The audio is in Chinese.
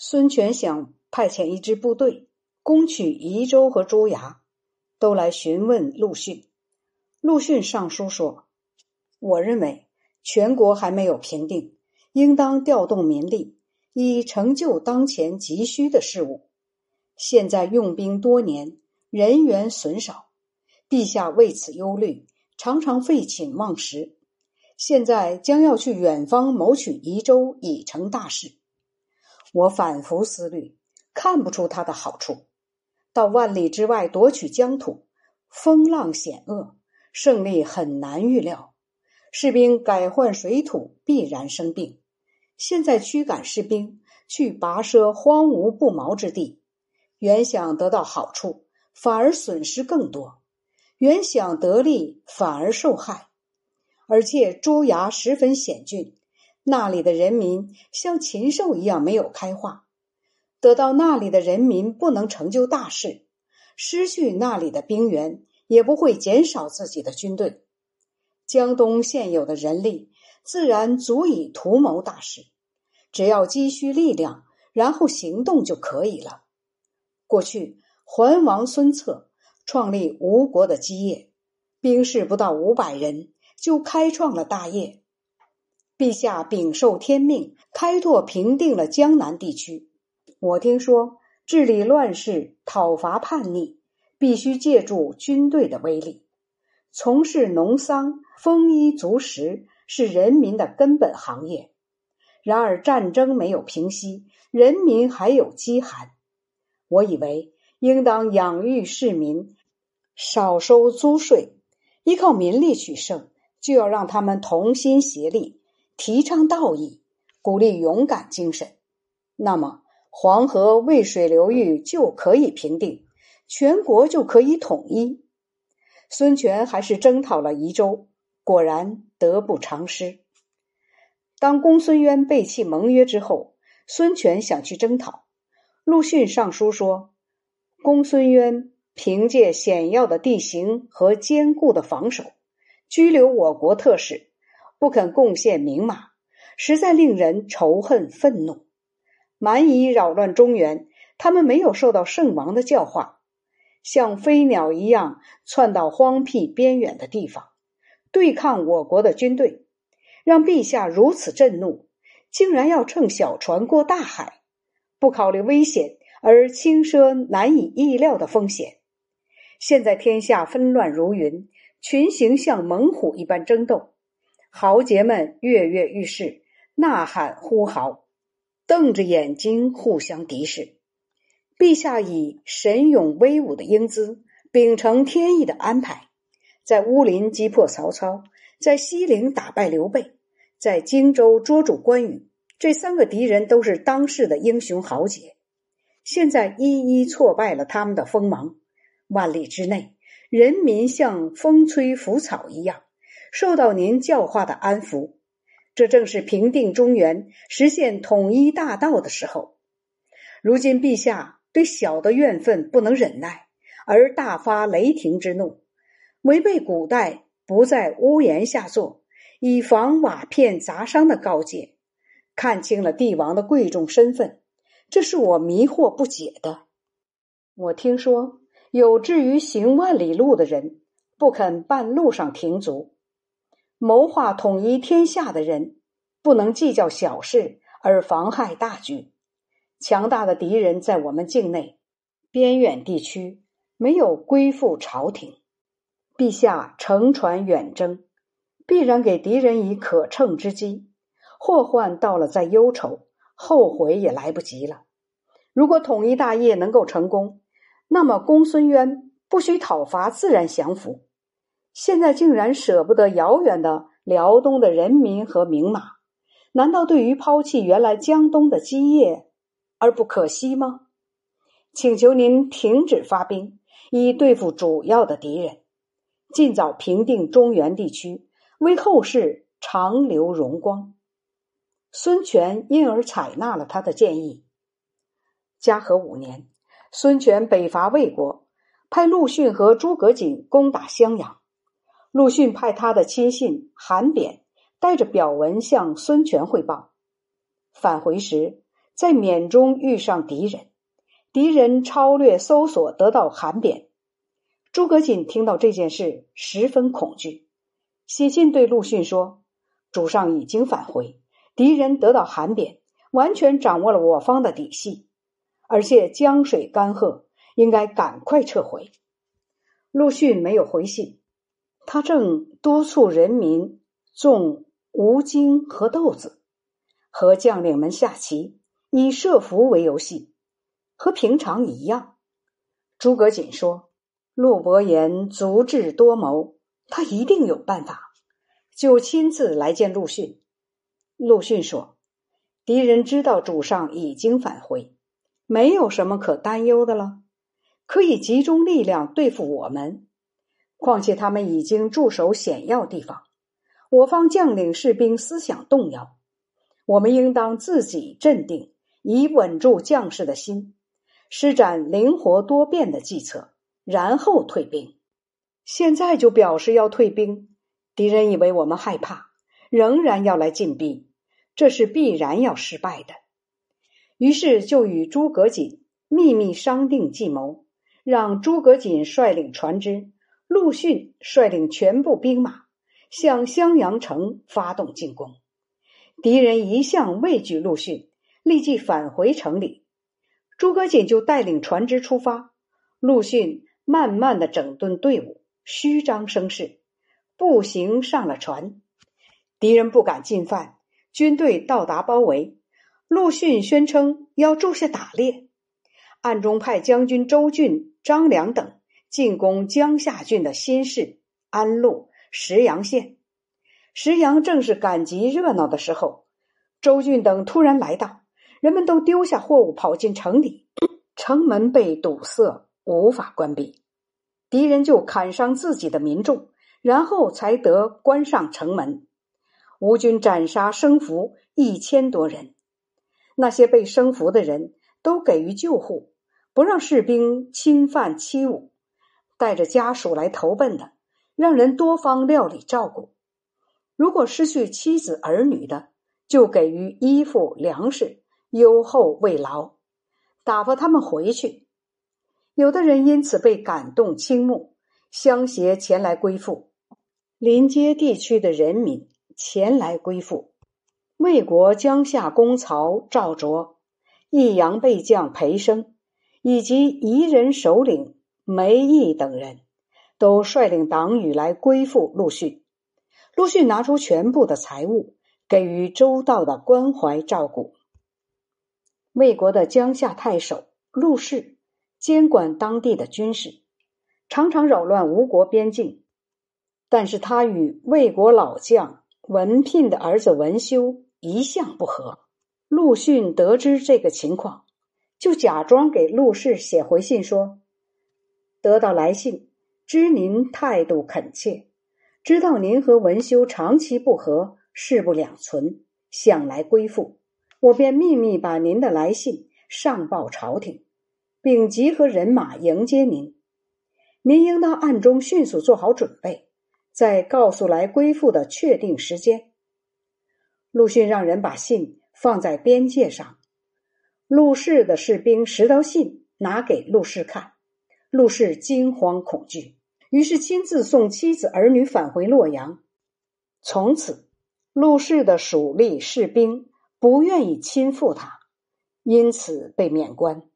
孙权想派遣一支部队攻取宜州和州衙，都来询问陆逊。陆逊上书说：“我认为全国还没有平定，应当调动民力，以成就当前急需的事务。现在用兵多年，人员损少，陛下为此忧虑，常常废寝忘食。现在将要去远方谋取宜州，已成大事。”我反复思虑，看不出他的好处。到万里之外夺取疆土，风浪险恶，胜利很难预料。士兵改换水土，必然生病。现在驱赶士兵去跋涉荒芜不毛之地，原想得到好处，反而损失更多；原想得利，反而受害。而且朱牙十分险峻。那里的人民像禽兽一样没有开化，得到那里的人民不能成就大事，失去那里的兵源也不会减少自己的军队。江东现有的人力自然足以图谋大事，只要积蓄力量，然后行动就可以了。过去桓王孙策创立吴国的基业，兵士不到五百人就开创了大业。陛下禀受天命，开拓平定了江南地区。我听说治理乱世、讨伐叛逆，必须借助军队的威力。从事农桑、丰衣足食是人民的根本行业。然而战争没有平息，人民还有饥寒。我以为应当养育市民，少收租税，依靠民力取胜，就要让他们同心协力。提倡道义，鼓励勇敢精神，那么黄河渭水流域就可以平定，全国就可以统一。孙权还是征讨了宜州，果然得不偿失。当公孙渊背弃盟约之后，孙权想去征讨。陆逊上书说，公孙渊凭借险要的地形和坚固的防守，拘留我国特使。不肯贡献名马，实在令人仇恨愤怒。蛮夷扰乱中原，他们没有受到圣王的教化，像飞鸟一样窜到荒僻边远的地方，对抗我国的军队，让陛下如此震怒，竟然要乘小船过大海，不考虑危险而轻奢难以意料的风险。现在天下纷乱如云，群雄像猛虎一般争斗。豪杰们跃跃欲试，呐喊呼号，瞪着眼睛互相敌视。陛下以神勇威武的英姿，秉承天意的安排，在乌林击破曹操，在西陵打败刘备，在荆州捉住关羽。这三个敌人都是当世的英雄豪杰，现在一一挫败了他们的锋芒。万里之内，人民像风吹拂草一样。受到您教化的安抚，这正是平定中原、实现统一大道的时候。如今陛下对小的怨愤不能忍耐，而大发雷霆之怒，违背古代不在屋檐下坐，以防瓦片砸伤的告诫，看清了帝王的贵重身份，这是我迷惑不解的。我听说有志于行万里路的人，不肯半路上停足。谋划统一天下的人，不能计较小事而妨害大局。强大的敌人在我们境内，边远地区没有归附朝廷。陛下乘船远征，必然给敌人以可乘之机。祸患到了再忧愁，后悔也来不及了。如果统一大业能够成功，那么公孙渊不需讨伐，自然降服。现在竟然舍不得遥远的辽东的人民和名马，难道对于抛弃原来江东的基业而不可惜吗？请求您停止发兵，以对付主要的敌人，尽早平定中原地区，为后世长留荣光。孙权因而采纳了他的建议。嘉禾五年，孙权北伐魏国，派陆逊和诸葛瑾攻打襄阳。陆逊派他的亲信韩扁带着表文向孙权汇报。返回时，在缅中遇上敌人，敌人超略搜索得到韩扁。诸葛瑾听到这件事，十分恐惧，写信对陆逊说：“主上已经返回，敌人得到函贬，完全掌握了我方的底细，而且江水干涸，应该赶快撤回。”陆逊没有回信，他正督促人民种吴京和豆子，和将领们下棋，以设伏为游戏，和平常一样。诸葛瑾说：“陆伯言足智多谋，他一定有办法。”就亲自来见陆逊。陆逊说：“敌人知道主上已经返回，没有什么可担忧的了。”可以集中力量对付我们，况且他们已经驻守险要地方，我方将领士兵思想动摇，我们应当自己镇定，以稳住将士的心，施展灵活多变的计策，然后退兵。现在就表示要退兵，敌人以为我们害怕，仍然要来进逼，这是必然要失败的。于是就与诸葛瑾秘密商定计谋。让诸葛瑾率领船只，陆逊率领全部兵马向襄阳城发动进攻。敌人一向畏惧陆逊，立即返回城里。诸葛瑾就带领船只出发，陆逊慢慢的整顿队伍，虚张声势，步行上了船。敌人不敢进犯，军队到达包围。陆逊宣称要住下打猎。暗中派将军周俊、张良等进攻江夏郡的新市安陆、石阳县。石阳正是赶集热闹的时候，周俊等突然来到，人们都丢下货物跑进城里，城门被堵塞，无法关闭。敌人就砍伤自己的民众，然后才得关上城门。吴军斩杀生俘一千多人，那些被生俘的人。都给予救护，不让士兵侵犯欺侮，带着家属来投奔的，让人多方料理照顾。如果失去妻子儿女的，就给予衣服粮食，优厚慰劳，打发他们回去。有的人因此被感动倾慕，相携前来归附。临街地区的人民前来归附。魏国江夏公曹赵卓。益阳备将裴生以及夷人首领梅毅等人都率领党羽来归附陆逊。陆逊拿出全部的财物，给予周到的关怀照顾。魏国的江夏太守陆氏监管当地的军事，常常扰乱吴国边境。但是他与魏国老将文聘的儿子文修一向不和。陆逊得知这个情况，就假装给陆氏写回信说：“得到来信，知您态度恳切，知道您和文修长期不和，势不两存，想来归附，我便秘密把您的来信上报朝廷，并集合人马迎接您。您应当暗中迅速做好准备，再告诉来归附的确定时间。”陆逊让人把信。放在边界上，陆氏的士兵拾到信，拿给陆氏看。陆氏惊慌恐惧，于是亲自送妻子儿女返回洛阳。从此，陆氏的属吏士兵不愿意亲赴他，因此被免官。